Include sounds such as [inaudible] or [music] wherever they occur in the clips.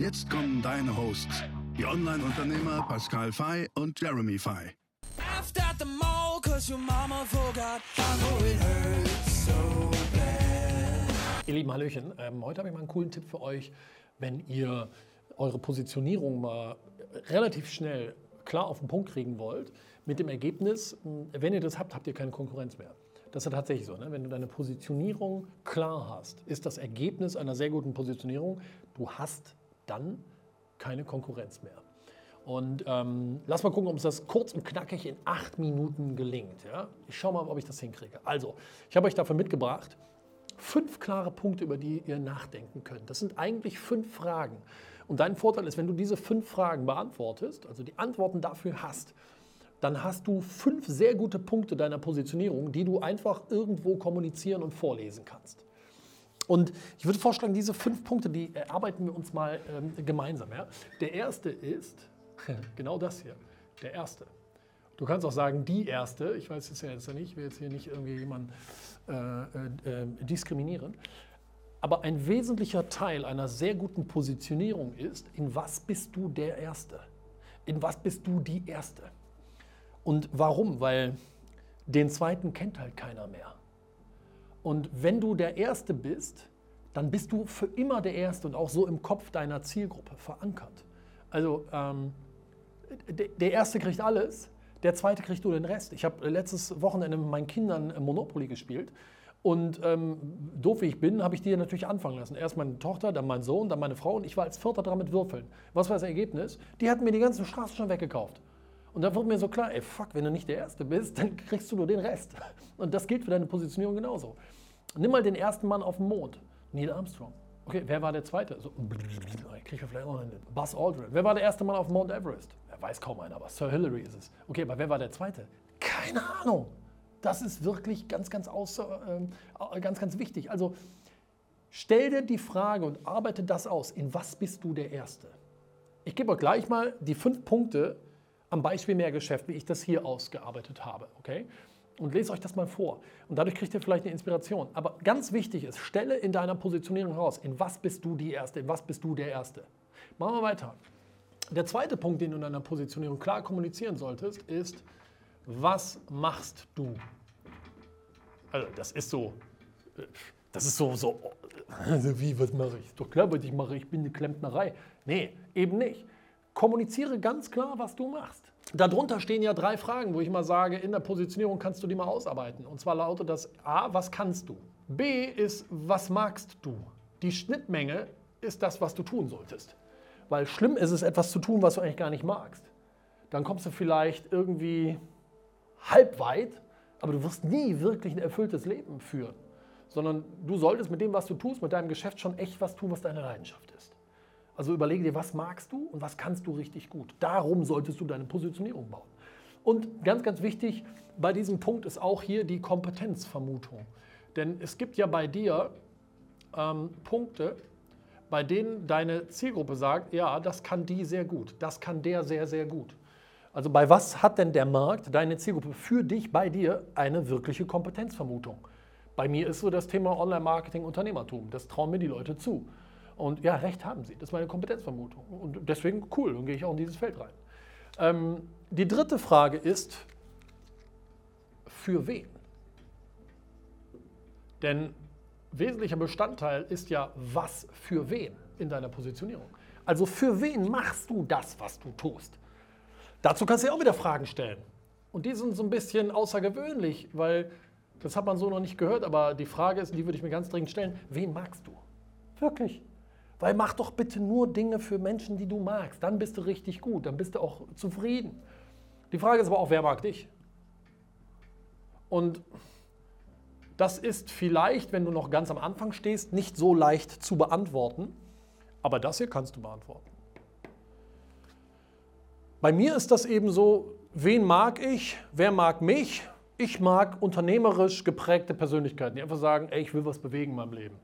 Jetzt kommen deine Hosts, die Online-Unternehmer Pascal Fay und Jeremy Fay. Ihr lieben Hallöchen, ähm, heute habe ich mal einen coolen Tipp für euch, wenn ihr eure Positionierung mal relativ schnell klar auf den Punkt kriegen wollt, mit dem Ergebnis, wenn ihr das habt, habt ihr keine Konkurrenz mehr. Das ist ja tatsächlich so. Ne? Wenn du deine Positionierung klar hast, ist das Ergebnis einer sehr guten Positionierung, du hast dann keine Konkurrenz mehr. Und ähm, lass mal gucken, ob uns das kurz und knackig in acht Minuten gelingt. Ja? Ich schaue mal, ob ich das hinkriege. Also, ich habe euch dafür mitgebracht, fünf klare Punkte, über die ihr nachdenken könnt. Das sind eigentlich fünf Fragen. Und dein Vorteil ist, wenn du diese fünf Fragen beantwortest, also die Antworten dafür hast, dann hast du fünf sehr gute Punkte deiner Positionierung, die du einfach irgendwo kommunizieren und vorlesen kannst. Und ich würde vorschlagen, diese fünf Punkte, die erarbeiten wir uns mal ähm, gemeinsam. Ja? Der erste ist [laughs] genau das hier. Der erste. Du kannst auch sagen, die erste. Ich weiß es ja jetzt nicht, ich will jetzt hier nicht irgendwie jemanden äh, äh, äh, diskriminieren. Aber ein wesentlicher Teil einer sehr guten Positionierung ist, in was bist du der Erste? In was bist du die Erste? Und warum? Weil den zweiten kennt halt keiner mehr. Und wenn du der Erste bist, dann bist du für immer der Erste und auch so im Kopf deiner Zielgruppe verankert. Also ähm, der Erste kriegt alles, der Zweite kriegt nur den Rest. Ich habe letztes Wochenende mit meinen Kindern Monopoly gespielt und ähm, doof wie ich bin, habe ich die natürlich anfangen lassen. Erst meine Tochter, dann mein Sohn, dann meine Frau und ich war als Vierter dran mit Würfeln. Was war das Ergebnis? Die hatten mir die ganzen Straßen schon weggekauft. Und da wurde mir so klar, ey, fuck, wenn du nicht der Erste bist, [laughs] dann kriegst du nur den Rest. Und das gilt für deine Positionierung genauso. Nimm mal den ersten Mann auf dem Mond, Neil Armstrong. Okay, wer war der Zweite? So, [laughs] ich kriege vielleicht auch einen. Buzz Aldrin. Wer war der erste Mann auf Mount Everest? Er weiß kaum einer, aber Sir Hillary ist es. Okay, aber wer war der Zweite? Keine Ahnung. Das ist wirklich ganz, ganz, außer, äh, ganz, ganz wichtig. Also stell dir die Frage und arbeite das aus. In was bist du der Erste? Ich gebe euch gleich mal die fünf Punkte, am Beispiel Mehrgeschäft, wie ich das hier ausgearbeitet habe. Okay? Und lese euch das mal vor. Und dadurch kriegt ihr vielleicht eine Inspiration. Aber ganz wichtig ist, stelle in deiner Positionierung heraus, in was bist du die Erste, in was bist du der Erste. Machen wir weiter. Der zweite Punkt, den du in deiner Positionierung klar kommunizieren solltest, ist, was machst du? Also das ist so, das ist so, so, also [laughs] wie, was mache ich? Doch klar, was ich mache, ich bin eine Klempnerei. Nee, eben nicht. Kommuniziere ganz klar, was du machst. Darunter stehen ja drei Fragen, wo ich mal sage, in der Positionierung kannst du die mal ausarbeiten. Und zwar lautet das A, was kannst du? B ist, was magst du? Die Schnittmenge ist das, was du tun solltest. Weil schlimm ist es, etwas zu tun, was du eigentlich gar nicht magst. Dann kommst du vielleicht irgendwie halb weit, aber du wirst nie wirklich ein erfülltes Leben führen. Sondern du solltest mit dem, was du tust, mit deinem Geschäft schon echt was tun, was deine Leidenschaft ist. Also überlege dir, was magst du und was kannst du richtig gut. Darum solltest du deine Positionierung bauen. Und ganz, ganz wichtig bei diesem Punkt ist auch hier die Kompetenzvermutung. Denn es gibt ja bei dir ähm, Punkte, bei denen deine Zielgruppe sagt, ja, das kann die sehr gut, das kann der sehr, sehr gut. Also bei was hat denn der Markt, deine Zielgruppe für dich, bei dir eine wirkliche Kompetenzvermutung? Bei mir ist so das Thema Online-Marketing, Unternehmertum. Das trauen mir die Leute zu. Und ja, recht haben sie. Das ist meine Kompetenzvermutung. Und deswegen cool, dann gehe ich auch in dieses Feld rein. Ähm, die dritte Frage ist, für wen? Denn wesentlicher Bestandteil ist ja, was für wen in deiner Positionierung. Also für wen machst du das, was du tust? Dazu kannst du ja auch wieder Fragen stellen. Und die sind so ein bisschen außergewöhnlich, weil das hat man so noch nicht gehört, aber die Frage ist, die würde ich mir ganz dringend stellen, wen magst du? Wirklich. Weil mach doch bitte nur Dinge für Menschen, die du magst. Dann bist du richtig gut, dann bist du auch zufrieden. Die Frage ist aber auch, wer mag dich? Und das ist vielleicht, wenn du noch ganz am Anfang stehst, nicht so leicht zu beantworten. Aber das hier kannst du beantworten. Bei mir ist das eben so, wen mag ich, wer mag mich? Ich mag unternehmerisch geprägte Persönlichkeiten, die einfach sagen, ey, ich will was bewegen in meinem Leben.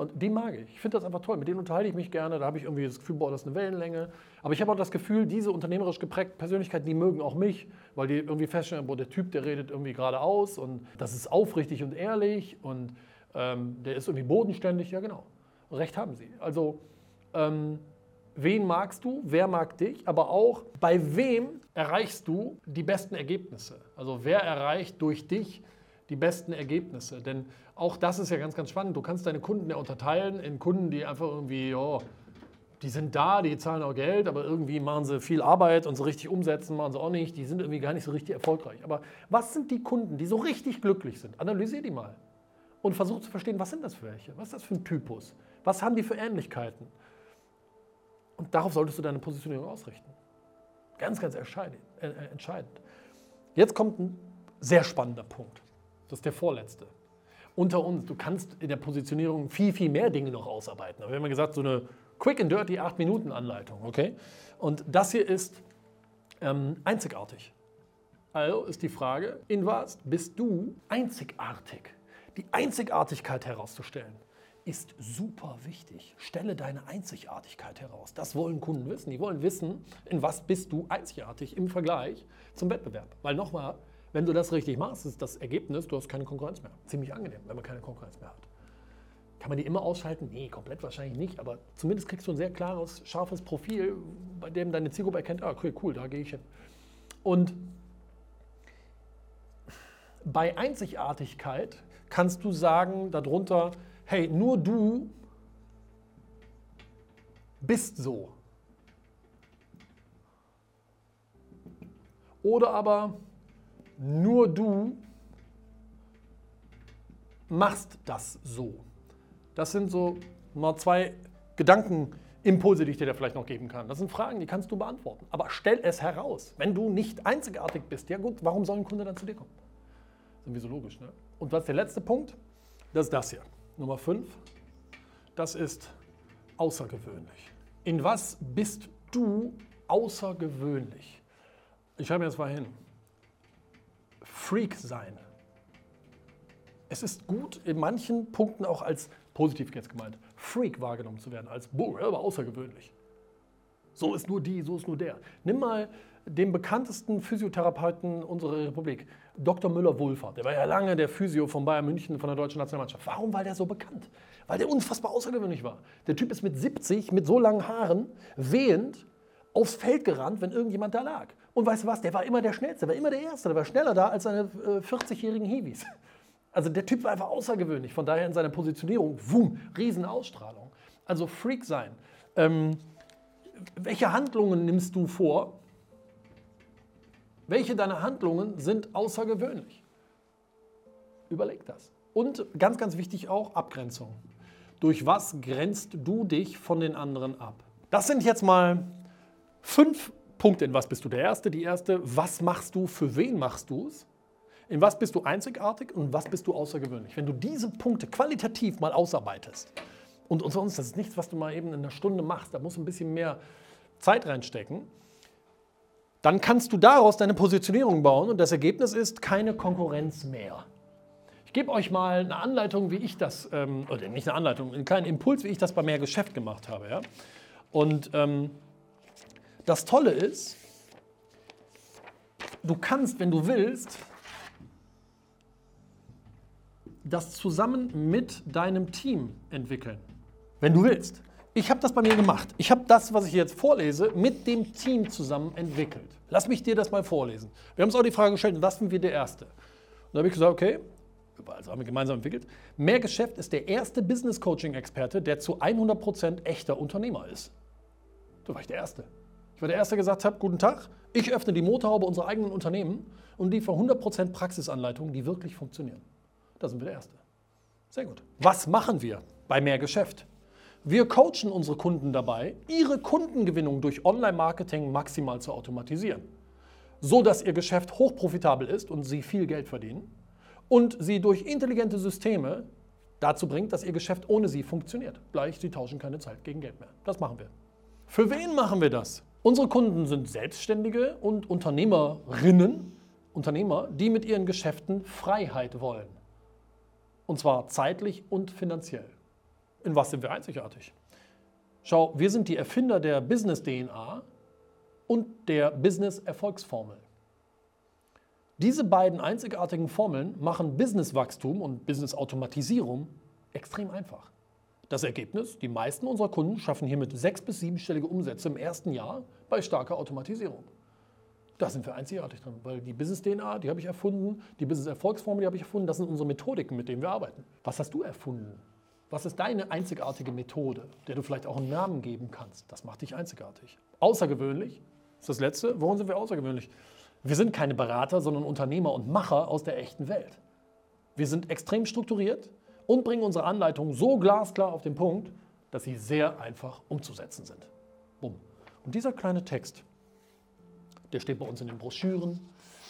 Und die mag ich. Ich finde das einfach toll. Mit denen unterhalte ich mich gerne. Da habe ich irgendwie das Gefühl, boah, das ist eine Wellenlänge. Aber ich habe auch das Gefühl, diese unternehmerisch geprägten Persönlichkeiten, die mögen auch mich, weil die irgendwie feststellen, boah, der Typ, der redet irgendwie geradeaus und das ist aufrichtig und ehrlich und ähm, der ist irgendwie bodenständig. Ja, genau. Recht haben sie. Also, ähm, wen magst du, wer mag dich, aber auch bei wem erreichst du die besten Ergebnisse. Also wer erreicht durch dich die besten Ergebnisse. Denn auch das ist ja ganz, ganz spannend. Du kannst deine Kunden ja unterteilen in Kunden, die einfach irgendwie, oh, die sind da, die zahlen auch Geld, aber irgendwie machen sie viel Arbeit und so richtig umsetzen, machen sie auch nicht. Die sind irgendwie gar nicht so richtig erfolgreich. Aber was sind die Kunden, die so richtig glücklich sind? Analysier die mal und versuch zu verstehen, was sind das für welche? Was ist das für ein Typus? Was haben die für Ähnlichkeiten? Und darauf solltest du deine Positionierung ausrichten. Ganz, ganz äh, entscheidend. Jetzt kommt ein sehr spannender Punkt. Das ist der vorletzte. Unter uns, du kannst in der Positionierung viel, viel mehr Dinge noch ausarbeiten. Aber wir haben ja gesagt, so eine Quick and Dirty 8-Minuten-Anleitung. Okay? Und das hier ist ähm, einzigartig. Also ist die Frage, in was bist du einzigartig? Die Einzigartigkeit herauszustellen ist super wichtig. Stelle deine Einzigartigkeit heraus. Das wollen Kunden wissen. Die wollen wissen, in was bist du einzigartig im Vergleich zum Wettbewerb. Weil nochmal, wenn du das richtig machst, ist das Ergebnis, du hast keine Konkurrenz mehr. Ziemlich angenehm, wenn man keine Konkurrenz mehr hat. Kann man die immer ausschalten? Nee, komplett wahrscheinlich nicht, aber zumindest kriegst du ein sehr klares, scharfes Profil, bei dem deine Zielgruppe erkennt, ah, okay, cool, da gehe ich hin. Und bei Einzigartigkeit kannst du sagen darunter, hey, nur du bist so. Oder aber nur du machst das so. Das sind so mal zwei Gedankenimpulse, die ich dir da vielleicht noch geben kann. Das sind Fragen, die kannst du beantworten. Aber stell es heraus. Wenn du nicht einzigartig bist, ja gut, warum soll ein Kunde dann zu dir kommen? Das ist irgendwie so logisch. Ne? Und was ist der letzte Punkt? Das ist das hier. Nummer 5, das ist außergewöhnlich. In was bist du außergewöhnlich? Ich schreibe mir das mal hin. Freak sein. Es ist gut, in manchen Punkten auch als positiv jetzt gemeint, Freak wahrgenommen zu werden, als boah, aber außergewöhnlich. So ist nur die, so ist nur der. Nimm mal den bekanntesten Physiotherapeuten unserer Republik, Dr. Müller-Wohlfahrt. Der war ja lange der Physio von Bayern München, von der deutschen Nationalmannschaft. Warum war der so bekannt? Weil der unfassbar außergewöhnlich war. Der Typ ist mit 70, mit so langen Haaren, wehend aufs Feld gerannt, wenn irgendjemand da lag. Und weißt du was, der war immer der Schnellste, der war immer der Erste, der war schneller da als seine äh, 40-jährigen Hiwis. [laughs] Also der Typ war einfach außergewöhnlich, von daher in seiner Positionierung, wum, Riesenausstrahlung. Also Freak sein. Ähm, welche Handlungen nimmst du vor, welche deiner Handlungen sind außergewöhnlich? Überleg das. Und ganz, ganz wichtig auch Abgrenzung. Durch was grenzt du dich von den anderen ab? Das sind jetzt mal fünf Punkte. In was bist du der Erste? Die erste, was machst du? Für wen machst du es? In was bist du einzigartig und was bist du außergewöhnlich? Wenn du diese Punkte qualitativ mal ausarbeitest, und unter uns, das ist nichts, was du mal eben in einer Stunde machst, da muss ein bisschen mehr Zeit reinstecken, dann kannst du daraus deine Positionierung bauen und das Ergebnis ist keine Konkurrenz mehr. Ich gebe euch mal eine Anleitung, wie ich das, ähm, oder nicht eine Anleitung, einen kleinen Impuls, wie ich das bei mehr Geschäft gemacht habe. Ja? Und ähm, das Tolle ist, du kannst, wenn du willst, das zusammen mit deinem Team entwickeln. Wenn du willst. Ich habe das bei mir gemacht. Ich habe das, was ich jetzt vorlese, mit dem Team zusammen entwickelt. Lass mich dir das mal vorlesen. Wir haben uns auch die Frage gestellt, was sind wir der Erste? Und da habe ich gesagt, okay, also haben wir gemeinsam entwickelt. Mehrgeschäft ist der erste Business Coaching Experte, der zu 100% echter Unternehmer ist. Da war ich der Erste. Ich war der Erste, der gesagt hat, guten Tag, ich öffne die Motorhaube unserer eigenen Unternehmen und liefere 100% Praxisanleitungen, die wirklich funktionieren. Da sind wir der Erste. Sehr gut. Was machen wir bei Mehrgeschäft? Wir coachen unsere Kunden dabei, ihre Kundengewinnung durch Online-Marketing maximal zu automatisieren, so dass ihr Geschäft hochprofitabel ist und sie viel Geld verdienen und sie durch intelligente Systeme dazu bringt, dass ihr Geschäft ohne sie funktioniert. Gleich, sie tauschen keine Zeit gegen Geld mehr. Das machen wir. Für wen machen wir das? Unsere Kunden sind Selbstständige und Unternehmerinnen, Unternehmer, die mit ihren Geschäften Freiheit wollen. Und zwar zeitlich und finanziell. In was sind wir einzigartig? Schau, wir sind die Erfinder der Business-DNA und der Business-Erfolgsformel. Diese beiden einzigartigen Formeln machen Business-Wachstum und Business-Automatisierung extrem einfach. Das Ergebnis, die meisten unserer Kunden schaffen hiermit sechs- bis siebenstellige Umsätze im ersten Jahr bei starker Automatisierung. Da sind wir einzigartig drin, weil die Business-DNA, die habe ich erfunden, die Business-Erfolgsformel, die habe ich erfunden, das sind unsere Methodiken, mit denen wir arbeiten. Was hast du erfunden? Was ist deine einzigartige Methode, der du vielleicht auch einen Namen geben kannst? Das macht dich einzigartig. Außergewöhnlich ist das Letzte. Worin sind wir außergewöhnlich? Wir sind keine Berater, sondern Unternehmer und Macher aus der echten Welt. Wir sind extrem strukturiert, und bringen unsere Anleitungen so glasklar auf den Punkt, dass sie sehr einfach umzusetzen sind. Bumm. Und dieser kleine Text, der steht bei uns in den Broschüren,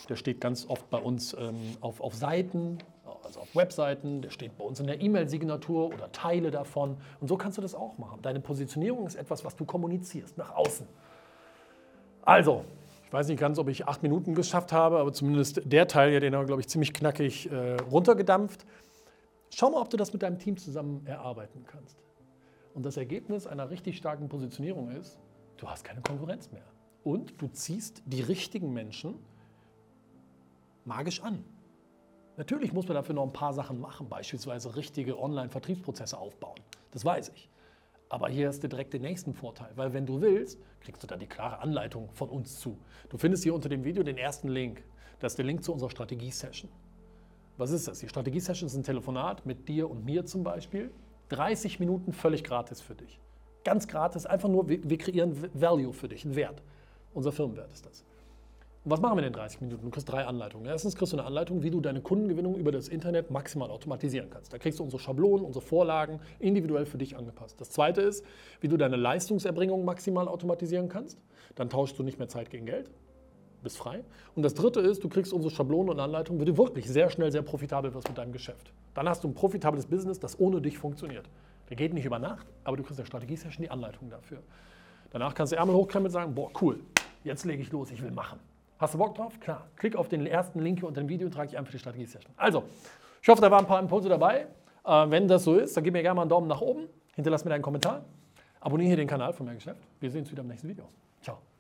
der steht ganz oft bei uns ähm, auf, auf Seiten, also auf Webseiten, der steht bei uns in der E-Mail-Signatur oder Teile davon. Und so kannst du das auch machen. Deine Positionierung ist etwas, was du kommunizierst nach außen. Also, ich weiß nicht ganz, ob ich acht Minuten geschafft habe, aber zumindest der Teil den haben wir, glaube ich, ziemlich knackig äh, runtergedampft. Schau mal, ob du das mit deinem Team zusammen erarbeiten kannst. Und das Ergebnis einer richtig starken Positionierung ist, du hast keine Konkurrenz mehr. Und du ziehst die richtigen Menschen magisch an. Natürlich muss man dafür noch ein paar Sachen machen, beispielsweise richtige Online-Vertriebsprozesse aufbauen. Das weiß ich. Aber hier hast du direkt den nächsten Vorteil, weil wenn du willst, kriegst du dann die klare Anleitung von uns zu. Du findest hier unter dem Video den ersten Link. Das ist der Link zu unserer Strategie-Session. Was ist das? Die Strategie-Session ist ein Telefonat mit dir und mir zum Beispiel. 30 Minuten völlig gratis für dich. Ganz gratis, einfach nur, wir, kreieren Value für dich, einen Wert. Unser Firmenwert ist das. Und was machen wir in den 30 Minuten? Du kriegst drei Anleitungen. Erstens kriegst du eine Anleitung, wie du deine Kundengewinnung über das Internet maximal automatisieren kannst. Da kriegst du unsere Schablonen, unsere Vorlagen individuell für dich angepasst. Das zweite ist, wie du deine Leistungserbringung maximal automatisieren kannst. Dann tauschst du nicht mehr Zeit gegen Geld bist frei. Und das dritte ist, du kriegst unsere Schablonen und Anleitungen, wie du wirklich sehr schnell sehr profitabel wirst mit deinem Geschäft. Dann hast du ein profitables Business, das ohne dich funktioniert. Der geht nicht über Nacht, aber du kriegst in der Strategie-Session die Anleitung dafür. Danach kannst du Ärmel hochkrempeln und sagen, boah, cool, jetzt lege ich los, ich will machen. Hast du Bock drauf? Klar. Klick auf den ersten Link hier unter dem Video und trage dich ein für die Strategie-Session. Also, ich hoffe, da waren ein paar Impulse dabei. Äh, wenn das so ist, dann gib mir gerne mal einen Daumen nach oben, hinterlass mir deinen Kommentar, abonniere hier den Kanal von Mehr Geschäft. Wir sehen uns wieder im nächsten Video. Ciao.